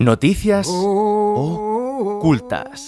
Noticias ocultas.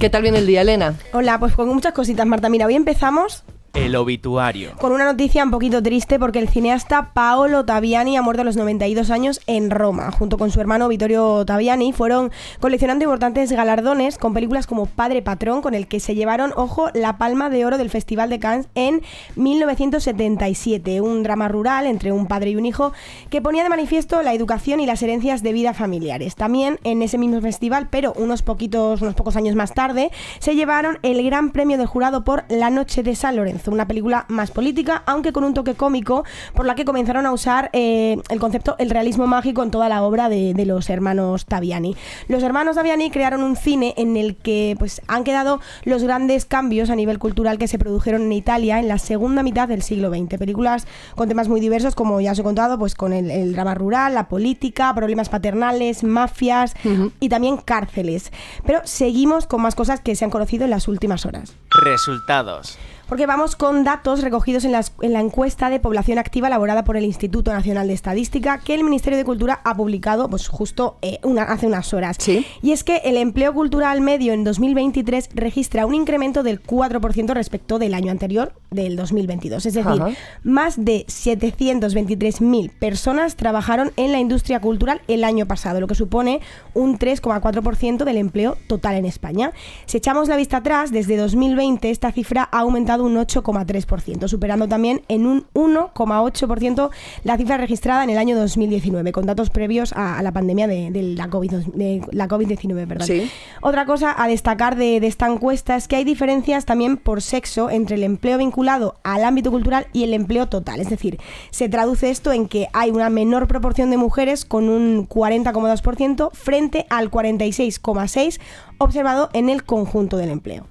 ¿Qué tal viene el día, Elena? Hola, pues con muchas cositas, Marta. Mira, hoy empezamos El obituario. con una noticia un poquito triste porque el cineasta Paolo Taviani ha muerto a los 92 años en Roma. Junto con su hermano Vittorio Taviani fueron coleccionando importantes galardones con películas como Padre Patrón, con el que se llevaron, ojo, la palma de oro del Festival de Cannes en 1977. Un drama rural entre un padre y un hijo que ponía de manifiesto la educación y las herencias de vida familiares. También en ese mismo festival, pero unos poquitos, unos pocos años más tarde, se llevaron el gran premio del jurado por La Noche de San Lorenzo, una película más política, aunque con un toque cómico, por la que comenzaron a usar eh, el concepto el realismo mágico en toda la obra de, de los hermanos Taviani. Los hermanos Taviani crearon un cine en el que pues, han quedado los grandes cambios a nivel cultural que se produjeron en Italia en la segunda mitad del siglo XX. Películas con temas muy diversos, como ya os he contado, pues con el, el drama rural, la política, problemas paternales, mafias y también cárceles. Pero seguimos con más cosas que se han conocido en las últimas horas. Resultados. Porque vamos con datos recogidos en, las- en la encuesta de población activa elaborada por el Instituto Nacional de Estadística que el Ministerio de Cultura ha publicado pues justo eh, una- hace unas horas. Sí. Y es que el empleo cultural medio en 2023 registra un incremento del 4% respecto del año anterior, del 2022. Es decir, Ajá. más de 723.000 personas trabajaron en la industria cultural el año pasado, lo que supone un 3,4% del empleo total en España. Si echamos la vista atrás, desde 2020 esta cifra ha aumentado un 8,3%, superando también en un 1,8% la cifra registrada en el año 2019, con datos previos a, a la pandemia de, de la COVID- de la COVID-19. perdón. Sí. Otra cosa a destacar de, de esta encuesta es que hay diferencias también por sexo entre el empleo vinculado al ámbito cultural y el empleo total. Es decir, se traduce esto en que hay una menor proporción de mujeres con un 40,2% frente al 46,6% observado en el conjunto del empleo.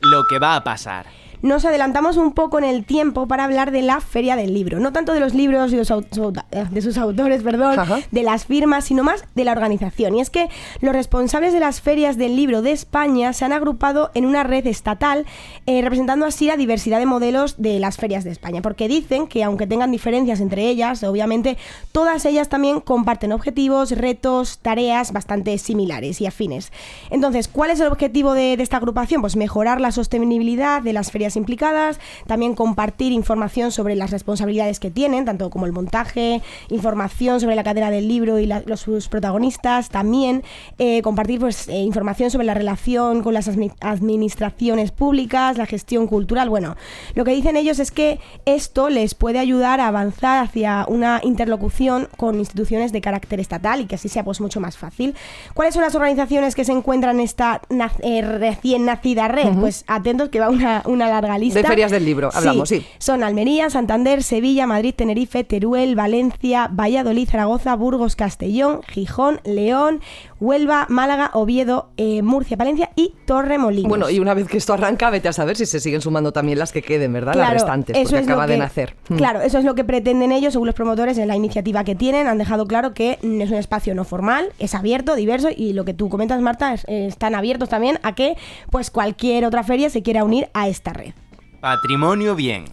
Lo que va a pasar. Nos adelantamos un poco en el tiempo para hablar de la Feria del Libro. No tanto de los libros y de sus, au- su- eh, de sus autores, perdón, Ajá. de las firmas, sino más de la organización. Y es que los responsables de las ferias del libro de España se han agrupado en una red estatal, eh, representando así la diversidad de modelos de las ferias de España. Porque dicen que aunque tengan diferencias entre ellas, obviamente todas ellas también comparten objetivos, retos, tareas bastante similares y afines. Entonces, ¿cuál es el objetivo de, de esta agrupación? Pues mejorar la sostenibilidad de las ferias implicadas, también compartir información sobre las responsabilidades que tienen, tanto como el montaje, información sobre la cadena del libro y la- los sus protagonistas, también eh, compartir pues, eh, información sobre la relación con las admi- administraciones públicas, la gestión cultural. Bueno, lo que dicen ellos es que esto les puede ayudar a avanzar hacia una interlocución con instituciones de carácter estatal y que así sea pues mucho más fácil. ¿Cuáles son las organizaciones que se encuentran en esta eh, recién nacida red? Pues atentos que va una, una larga lista. De ferias del libro, hablamos, sí. Son Almería, Santander, Sevilla, Madrid, Tenerife, Teruel, Valencia, Valladolid, Zaragoza, Burgos, Castellón, Gijón, León, Huelva, Málaga, Oviedo, eh, Murcia, Palencia y Torremolinos. Bueno, y una vez que esto arranca, vete a saber si se siguen sumando también las que queden, ¿verdad? las restantes, eso porque es lo acaba de nacer. Mm. Claro, eso es lo que pretenden ellos, según los promotores, en la iniciativa que tienen. Han dejado claro que mm, es un espacio no formal, es abierto, diverso y lo que tú comentas, Marta, es- eh, están abiertos también a que pues cualquier otra feria se quiera unir a esta red. Patrimonio bien.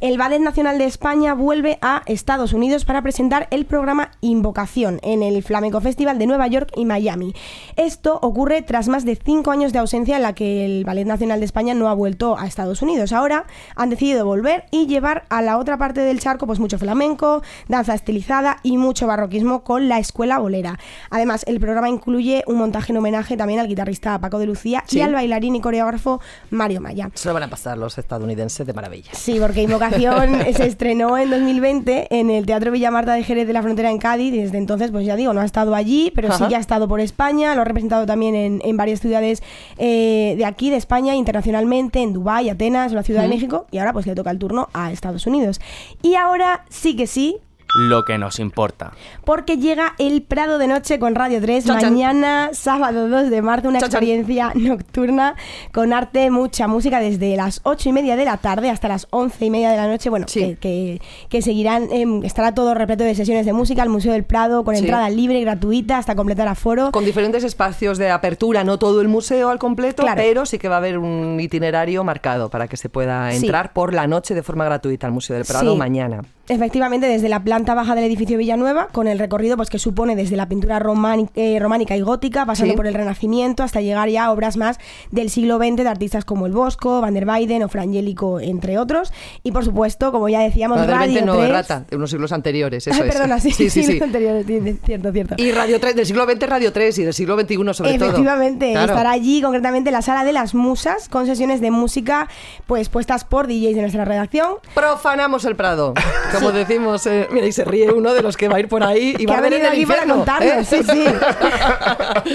El Ballet Nacional de España vuelve a Estados Unidos para presentar el programa Invocación en el Flamenco Festival de Nueva York y Miami. Esto ocurre tras más de cinco años de ausencia en la que el Ballet Nacional de España no ha vuelto a Estados Unidos. Ahora han decidido volver y llevar a la otra parte del charco pues mucho flamenco, danza estilizada y mucho barroquismo con la escuela bolera. Además, el programa incluye un montaje en homenaje también al guitarrista Paco de Lucía Sí. y al bailarín y coreógrafo Mario Maya. Se lo van a pasar los estadounidenses de maravilla. Sí, porque Invocación se estrenó en 2020 en el Teatro Villa Marta de Jerez de la Frontera en Cádiz y desde entonces, pues ya digo, no ha estado allí, pero sí ya ha estado por España, lo ha representado también en, en varias ciudades eh, de aquí, de España, internacionalmente, en Dubái, Atenas, la Ciudad de México y ahora pues le toca el turno a Estados Unidos. Y ahora sí que sí, Lo que nos importa. porque llega el Prado de Noche con Radio 3 Chan, chan. mañana, sábado 2 de marzo, una experiencia nocturna con arte, mucha música desde las 8 y media de la tarde hasta las 11 y media de la noche. Bueno, Sí. que, que- que seguirán, em, estará todo repleto de sesiones de música, el Museo del Prado con Sí. entrada libre y gratuita hasta completar aforo. Con diferentes espacios de apertura, no todo el museo al completo, Claro. pero sí que va a haber un itinerario marcado para que se pueda Sí. entrar por la noche de forma gratuita al Museo del Prado Sí. mañana. Efectivamente, desde la planta baja del edificio Villanueva, con el recorrido pues, que supone desde la pintura romani- eh, románica y gótica, pasando Sí. por el Renacimiento, hasta llegar ya a obras más del siglo XX de artistas como El Bosco, Van der Weyden o Frangélico, entre otros. Y por supuesto, como ya decíamos, No, Radio no, 3. rata, de unos siglos anteriores. Eso Ay, es. perdona, sí, sí, sí. siglos sí. anteriores, cierto, cierto. Y Radio 3, del siglo XX Radio 3 y del siglo XXI sobre todo. Efectivamente, Claro. estará allí concretamente la sala de las musas con sesiones de música pues puestas por DJs de nuestra redacción. Profanamos el Prado, como decimos. eh, mira, y se ríe uno de los que va a ir por ahí y va a el aquí para contarnos, ¿eh? sí, sí.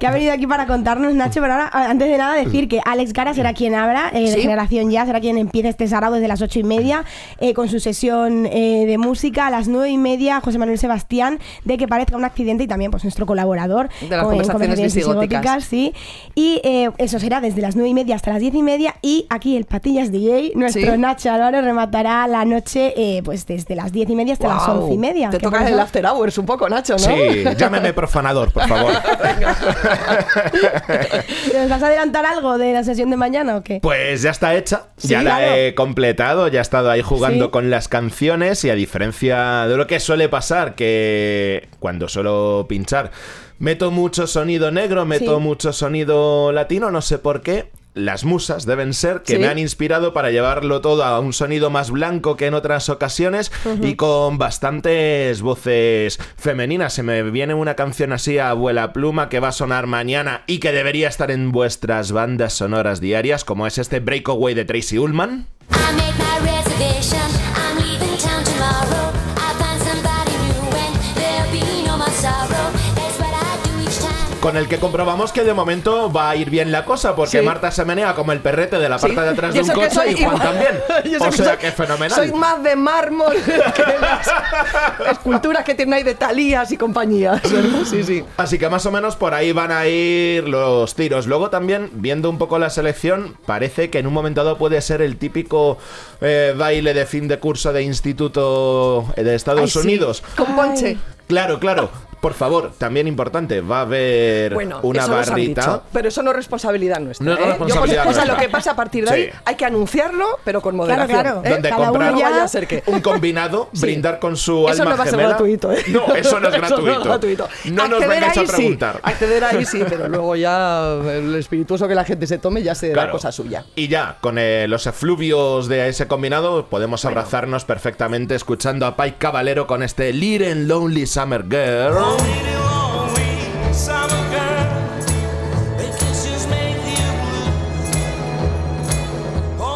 que ha venido aquí para contarnos, Nacho, pero ahora, antes de nada, decir que Alex Gara será quien abra, eh, de. Generación Ya, será quien empiece este sábado desde las ocho y media eh, con su sesión eh, de música. A las nueve y media, José Manuel Sebastián, de que parezca un accidente y también pues nuestro colaborador De las con- conversaciones visigóticas. sí. Y eh, eso será desde las nueve y media hasta las diez y media. Y aquí el Patillas DJ, nuestro Sí. Nacho Álvaro, rematará la noche eh, pues desde las diez y media hasta las once y media. Te que toca por el after hours un poco, Nacho, ¿no? Sí, llámeme profanador, por favor. ¿Nos vas a adelantar algo de la sesión de mañana o qué? Pues ya está hecha, Sí, ya la he completado, ya he estado ahí jugando Sí. con las canciones y a diferencia de lo que suele pasar, que cuando suelo pinchar meto mucho sonido negro, meto Sí. mucho sonido latino, no sé por qué. Las musas deben ser que Sí. me han inspirado para llevarlo todo a un sonido más blanco que en otras ocasiones y con bastantes voces femeninas. Se me viene una canción así, Abuela Pluma, que va a sonar mañana y que debería estar en vuestras bandas sonoras diarias, como es este Breakaway de Tracy Ullman. I made my Con el que comprobamos que de momento va a ir bien la cosa, porque Sí. Marta se menea como el perrete de la parte Sí. de atrás de un coche y Juan igual. también. O sea que fenomenal. Soy más de mármol que las esculturas que tienen ahí de talías y compañías. Sí, sí. Así que más o menos por ahí van a ir los tiros. Luego también, viendo un poco la selección, parece que en un momento dado puede ser el típico eh, baile de fin de curso de instituto de Estados Ay, sí. Unidos. Con Ponche. Claro, claro. Por favor, también importante, va a haber Bueno, una eso nos han barrita. dicho, pero eso no es responsabilidad nuestra. No es ¿eh? Yo, responsabilidad pues, o sea, nuestra. lo que pasa a partir de ahí, hay que anunciarlo, pero con moderación. claro. ¿eh? Donde Cada comprar uno ya- No vaya a ser que... un combinado, Sí. brindar con su Eso alma no va a ser gemela. gratuito, ¿eh? No, eso no es gratuito. gratuito. No nos vengáis a ahí sí, preguntar. acceder ahí sí, pero luego ya el espirituoso que la gente se tome ya será Claro. cosa suya. Y ya, con eh, los efluvios de ese combinado, podemos abrazarnos perfectamente escuchando a Pike Caballero con este Little Lonely Summer Girl. wrong.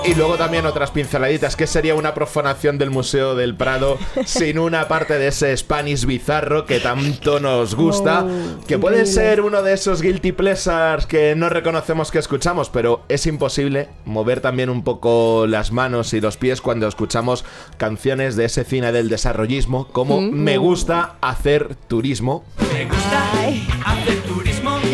Y luego también otras pinceladitas, que sería una profanación del Museo del Prado sin una parte de ese Spanish bizarro que tanto nos gusta, Oh, que puede ser uno de esos guilty pleasures que no reconocemos que escuchamos, pero es imposible mover también un poco las manos y los pies cuando escuchamos canciones de ese cine del desarrollismo, como Me gusta hacer turismo. Ay,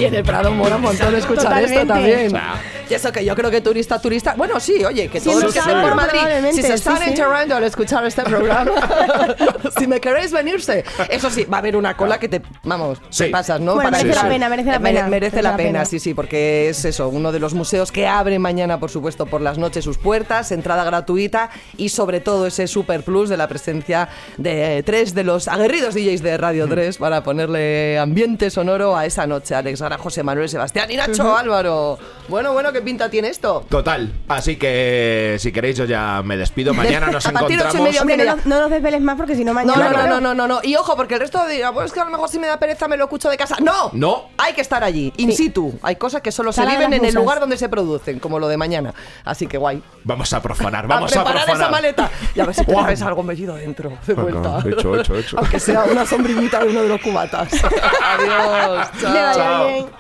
Y en el Prado mola un montón escuchar esto Totalmente. también. Y eso que yo creo que turista, turista. Bueno, sí, oye, que todos Sí, los que estén por Madrid, si se sí, están sí. enterrando al escuchar este programa, si me queréis venirse, eso sí, va a haber una cola que te, vamos, Sí. te pasas, ¿no? Bueno, merece entrar. la pena, merece la pena, merece la pena, sí, sí, porque es eso, uno de los museos que abre mañana, por supuesto, por las noches sus puertas, entrada gratuita y sobre todo ese super plus de la presencia de tres de los aguerridos DJs de Radio 3 para ponerle ambiente sonoro a esa noche. Alex José Manuel Sebastián y Nacho Álvaro. Bueno, bueno, ¿qué pinta tiene esto? Total. Así que si queréis yo ya me despido. Mañana nos A partir encontramos. Hombre, no, no nos desveles más porque si no mañana... no, no, claro. no, no, no, no. Y ojo, porque el resto dirá, pues es que a lo mejor si me da pereza me lo escucho de casa. ¡No! No. Hay que estar allí, in situ. Hay cosas que solo se Sala viven en el lugar donde se producen, como lo de mañana. Así que guay. Vamos a profanar, vamos a a, preparar profanar. esa maleta. Y a ver si traes algo metido dentro, de vuelta. hecho, hecho, hecho. Aunque sea una sombrillita de uno de los cubatas. Adiós. Le vaya Chao. bien.